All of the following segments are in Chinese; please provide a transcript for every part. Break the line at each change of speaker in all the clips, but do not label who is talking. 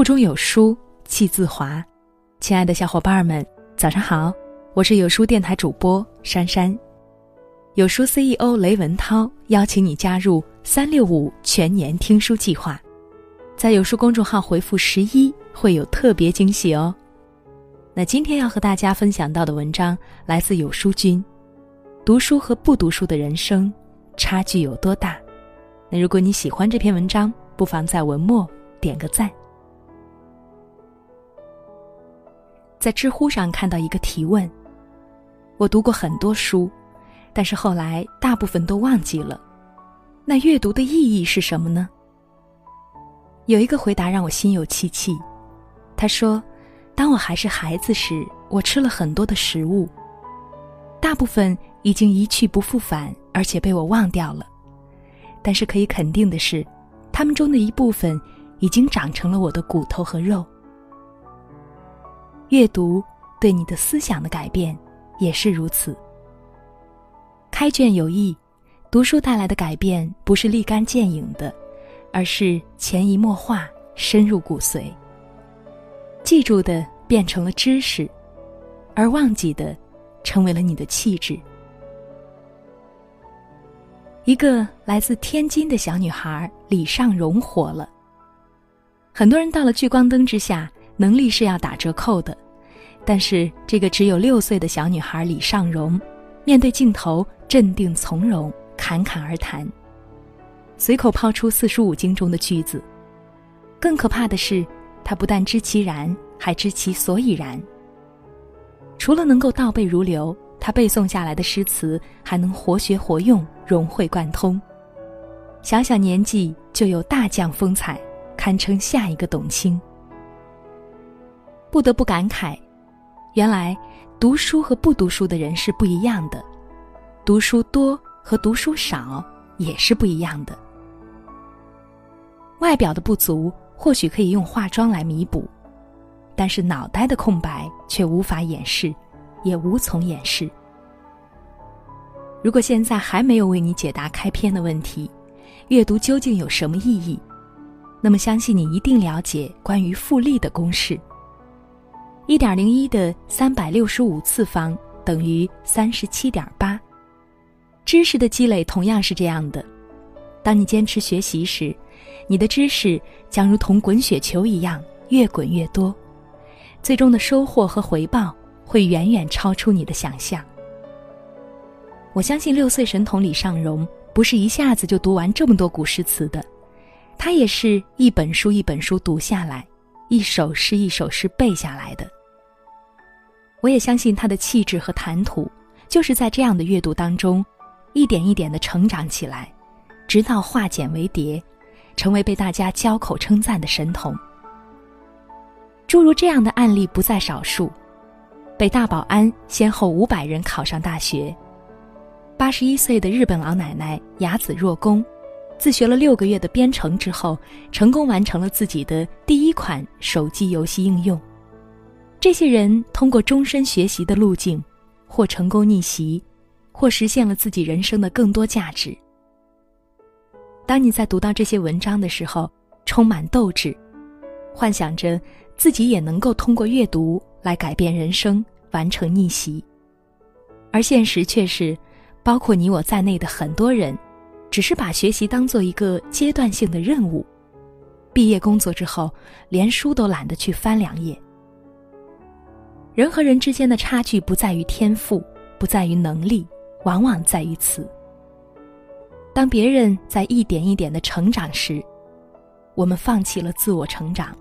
腹中有书气自华。亲爱的小伙伴们，早上好，我是有书电台主播珊珊。有书 CEO 雷文涛邀请你加入三六五全年听书计划，在有书公众号回复十一会有特别惊喜哦。那今天要和大家分享到的文章来自有书君，读书和不读书的人生差距有多大？那如果你喜欢这篇文章，不妨在文末点个赞。在知乎上看到一个提问：我读过很多书。但是后来大部分都忘记了，那阅读的意义是什么呢？有一个回答让我心有戚戚。他说：“当我还是孩子时，我吃了很多的食物，大部分已经一去不复返，而且被我忘掉了。但是可以肯定的是，他们中的一部分已经长成了我的骨头和肉。阅读对你的思想的改变也是如此。”开卷有益，读书带来的改变不是立竿见影的，而是潜移默化、深入骨髓。记住的变成了知识，而忘记的，成为了你的气质。一个来自天津的小女孩李尚荣火了。很多人到了聚光灯之下，能力是要打折扣的，但是这个只有六岁的小女孩李尚荣，面对镜头。镇定从容，侃侃而谈，随口抛出四书五经中的句子。更可怕的是，他不但知其然，还知其所以然。除了能够倒背如流，他背诵下来的诗词还能活学活用，融会贯通。小小年纪就有大将风采，堪称下一个董卿。不得不感慨，原来读书和不读书的人是不一样的。读书多和读书少也是不一样的。外表的不足或许可以用化妆来弥补，但是脑袋的空白却无法掩饰，也无从掩饰。如果现在还没有为你解答开篇的问题，阅读究竟有什么意义？那么相信你一定了解关于复利的公式：一点零一的三百六十五次方等于三十七点八。知识的积累同样是这样的，当你坚持学习时，你的知识将如同滚雪球一样越滚越多，最终的收获和回报会远远超出你的想象。我相信六岁神童李尚荣不是一下子就读完这么多古诗词的，他也是一本书一本书读下来，一首诗一首诗背下来的。我也相信他的气质和谈吐，就是在这样的阅读当中。一点一点的成长起来，直到化茧为蝶，成为被大家交口称赞的神童。诸如这样的案例不在少数。北大保安先后五百人考上大学，八十一岁的日本老奶奶雅子若宫，自学了六个月的编程之后，成功完成了自己的第一款手机游戏应用。这些人通过终身学习的路径，或成功逆袭。或实现了自己人生的更多价值。当你在读到这些文章的时候，充满斗志，幻想着自己也能够通过阅读来改变人生，完成逆袭。而现实却是，包括你我在内的很多人，只是把学习当做一个阶段性的任务，毕业工作之后，连书都懒得去翻两页。人和人之间的差距不在于天赋，不在于能力。往往在于此。当别人在一点一点的成长时，我们放弃了自我成长，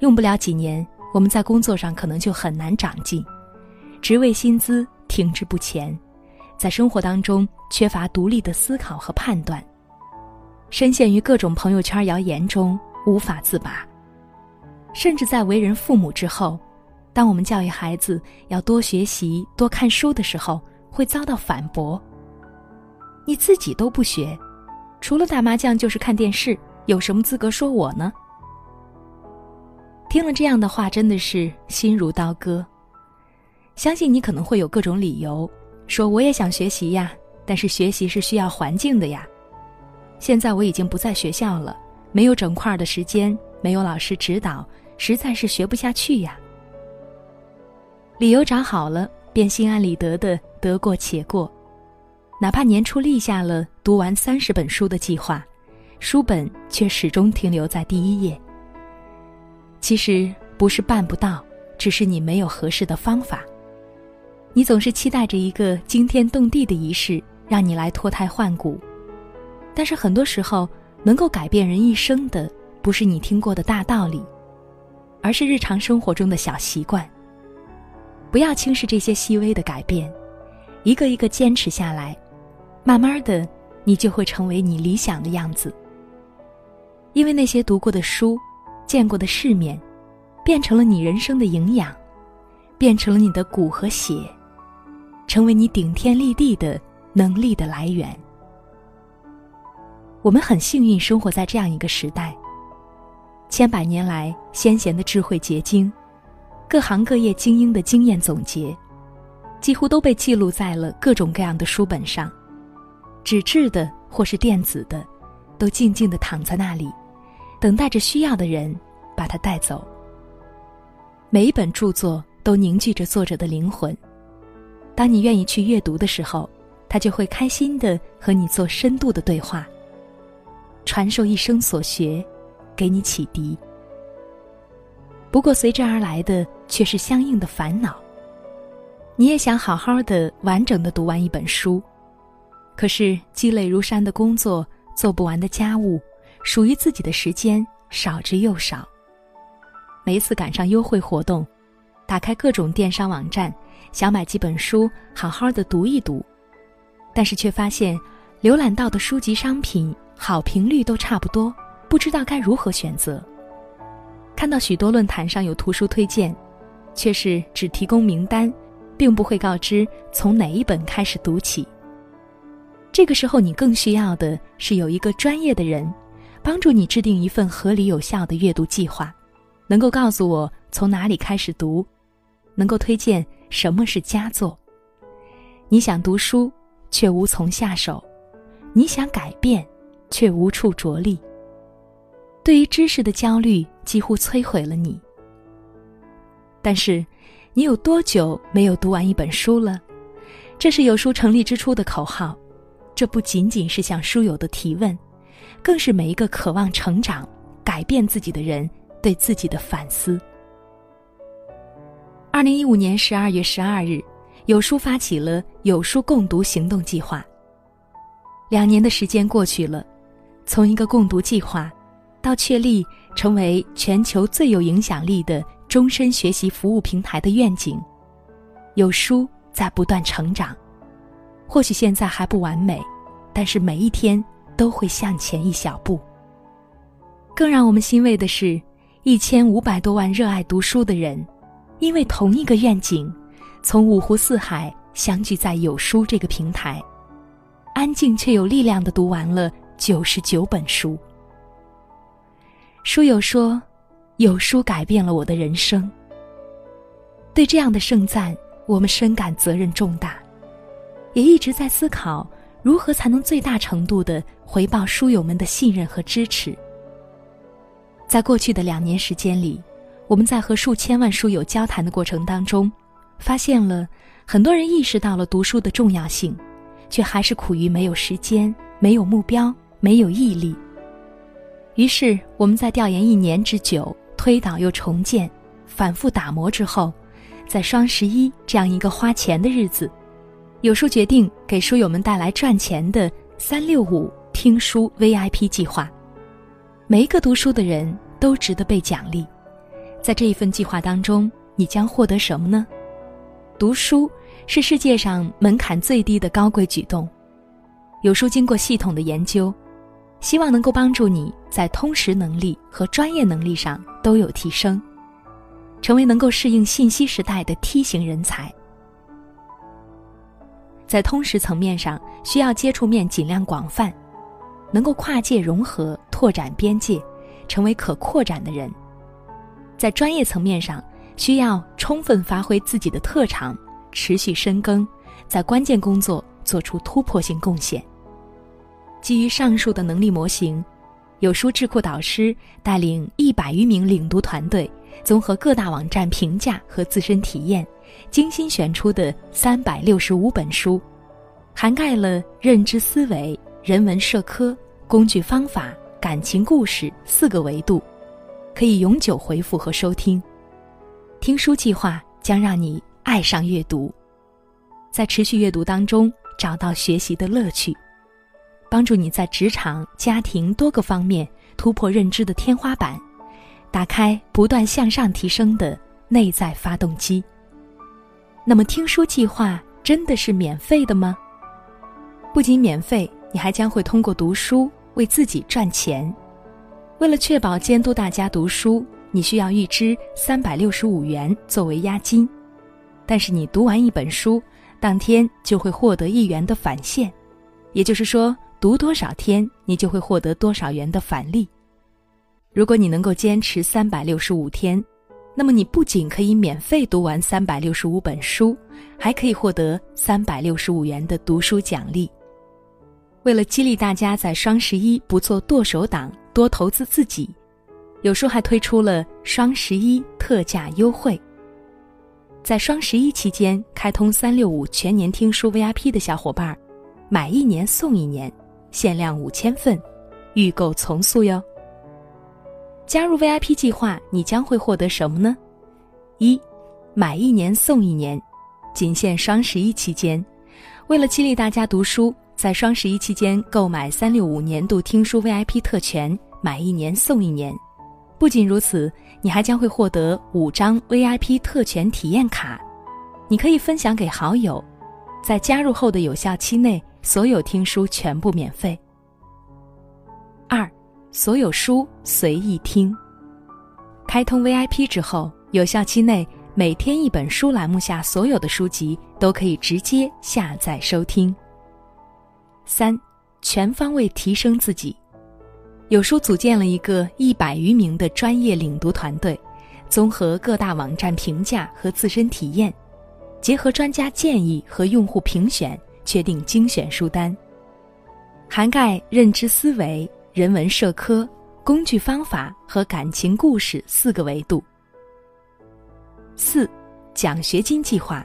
用不了几年，我们在工作上可能就很难长进，职位薪资停滞不前，在生活当中缺乏独立的思考和判断，深陷于各种朋友圈谣言中无法自拔，甚至在为人父母之后，当我们教育孩子要多学习、多看书的时候。会遭到反驳。你自己都不学，除了打麻将就是看电视，有什么资格说我呢？听了这样的话，真的是心如刀割。相信你可能会有各种理由，说我也想学习呀，但是学习是需要环境的呀。现在我已经不在学校了，没有整块的时间，没有老师指导，实在是学不下去呀。理由找好了，便心安理得的得过且过，哪怕年初立下了读完三十本书的计划，书本却始终停留在第一页。其实不是办不到，只是你没有合适的方法。你总是期待着一个惊天动地的仪式，让你来脱胎换骨，但是很多时候，能够改变人一生的，不是你听过的大道理，而是日常生活中的小习惯。不要轻视这些细微的改变，一个一个坚持下来，慢慢的，你就会成为你理想的样子。因为那些读过的书，见过的世面，变成了你人生的营养，变成了你的骨和血，成为你顶天立地的能力的来源。我们很幸运生活在这样一个时代，千百年来先贤的智慧结晶。各行各业精英的经验总结，几乎都被记录在了各种各样的书本上，纸质的或是电子的，都静静的躺在那里，等待着需要的人把它带走。每一本著作都凝聚着作者的灵魂，当你愿意去阅读的时候，他就会开心的和你做深度的对话，传授一生所学，给你启迪。不过随之而来的却是相应的烦恼。你也想好好的、完整的读完一本书，可是积累如山的工作、做不完的家务、属于自己的时间少之又少。每次赶上优惠活动，打开各种电商网站，想买几本书好好的读一读，但是却发现浏览到的书籍商品好评率都差不多，不知道该如何选择。看到许多论坛上有图书推荐，却是只提供名单，并不会告知从哪一本开始读起。这个时候，你更需要的是有一个专业的人，帮助你制定一份合理有效的阅读计划，能够告诉我从哪里开始读，能够推荐什么是佳作。你想读书，却无从下手；你想改变，却无处着力。对于知识的焦虑几乎摧毁了你。但是，你有多久没有读完一本书了？这是有书成立之初的口号。这不仅仅是向书友的提问，更是每一个渴望成长、改变自己的人对自己的反思。二零一五年十二月十二日，有书发起了有书共读行动计划。两年的时间过去了，从一个共读计划。到确立成为全球最有影响力的终身学习服务平台的愿景，有书在不断成长。或许现在还不完美，但是每一天都会向前一小步。更让我们欣慰的是，一千五百多万热爱读书的人，因为同一个愿景，从五湖四海相聚在有书这个平台，安静却有力量的读完了九十九本书。书友说：“有书改变了我的人生。”对这样的盛赞，我们深感责任重大，也一直在思考如何才能最大程度的回报书友们的信任和支持。在过去的两年时间里，我们在和数千万书友交谈的过程当中，发现了很多人意识到了读书的重要性，却还是苦于没有时间、没有目标、没有毅力。于是，我们在调研一年之久、推导又重建、反复打磨之后，在双十一这样一个花钱的日子，有书决定给书友们带来赚钱的“三六五”听书 VIP 计划。每一个读书的人都值得被奖励。在这一份计划当中，你将获得什么呢？读书是世界上门槛最低的高贵举动。有书经过系统的研究。希望能够帮助你在通识能力和专业能力上都有提升，成为能够适应信息时代的梯形人才。在通识层面上，需要接触面尽量广泛，能够跨界融合、拓展边界，成为可扩展的人；在专业层面上，需要充分发挥自己的特长，持续深耕，在关键工作做出突破性贡献。基于上述的能力模型，有书智库导师带领一百余名领读团队，综合各大网站评价和自身体验，精心选出的三百六十五本书，涵盖了认知思维、人文社科、工具方法、感情故事四个维度，可以永久回复和收听。听书计划将让你爱上阅读，在持续阅读当中找到学习的乐趣。帮助你在职场、家庭多个方面突破认知的天花板，打开不断向上提升的内在发动机。那么，听书计划真的是免费的吗？不仅免费，你还将会通过读书为自己赚钱。为了确保监督大家读书，你需要预支三百六十五元作为押金。但是，你读完一本书，当天就会获得一元的返现，也就是说。读多少天，你就会获得多少元的返利。如果你能够坚持三百六十五天，那么你不仅可以免费读完三百六十五本书，还可以获得三百六十五元的读书奖励。为了激励大家在双十一不做剁手党，多投资自己，有书还推出了双十一特价优惠。在双十一期间，开通三六五全年听书 VIP 的小伙伴，买一年送一年。限量五千份，预购从速哟。加入 VIP 计划，你将会获得什么呢？一，买一年送一年，仅限双十一期间。为了激励大家读书，在双十一期间购买三六五年度听书 VIP 特权，买一年送一年。不仅如此，你还将会获得五张 VIP 特权体验卡，你可以分享给好友。在加入后的有效期内。所有听书全部免费。二，所有书随意听。开通 VIP 之后，有效期内每天一本书栏目下所有的书籍都可以直接下载收听。三，全方位提升自己。有书组建了一个一百余名的专业领读团队，综合各大网站评价和自身体验，结合专家建议和用户评选。确定精选书单，涵盖认知思维、人文社科、工具方法和感情故事四个维度。四，奖学金计划。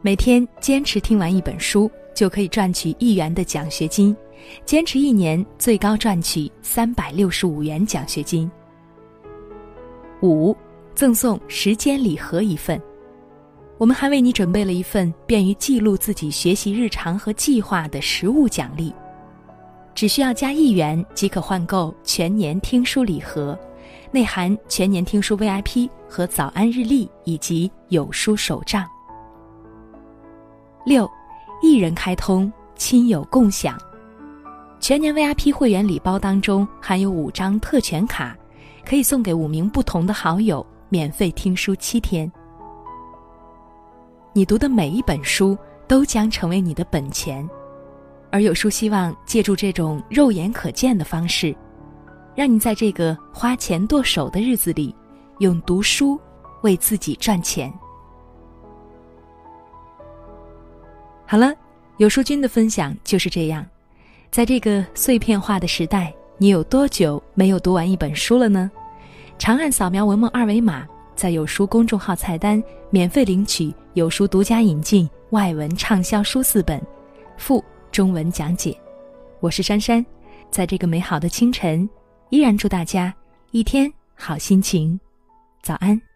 每天坚持听完一本书，就可以赚取一元的奖学金，坚持一年最高赚取三百六十五元奖学金。五，赠送时间礼盒一份。我们还为你准备了一份便于记录自己学习日常和计划的实物奖励，只需要加一元即可换购全年听书礼盒，内含全年听书 VIP 和早安日历以及有书手账。六，一人开通，亲友共享，全年 VIP 会员礼包当中含有五张特权卡，可以送给五名不同的好友，免费听书七天。你读的每一本书都将成为你的本钱，而有书希望借助这种肉眼可见的方式，让你在这个花钱剁手的日子里，用读书为自己赚钱。好了，有书君的分享就是这样。在这个碎片化的时代，你有多久没有读完一本书了呢？长按扫描文末二维码。在有书公众号菜单免费领取有书独家引进外文畅销书四本，附中文讲解。我是珊珊，在这个美好的清晨，依然祝大家一天好心情。早安。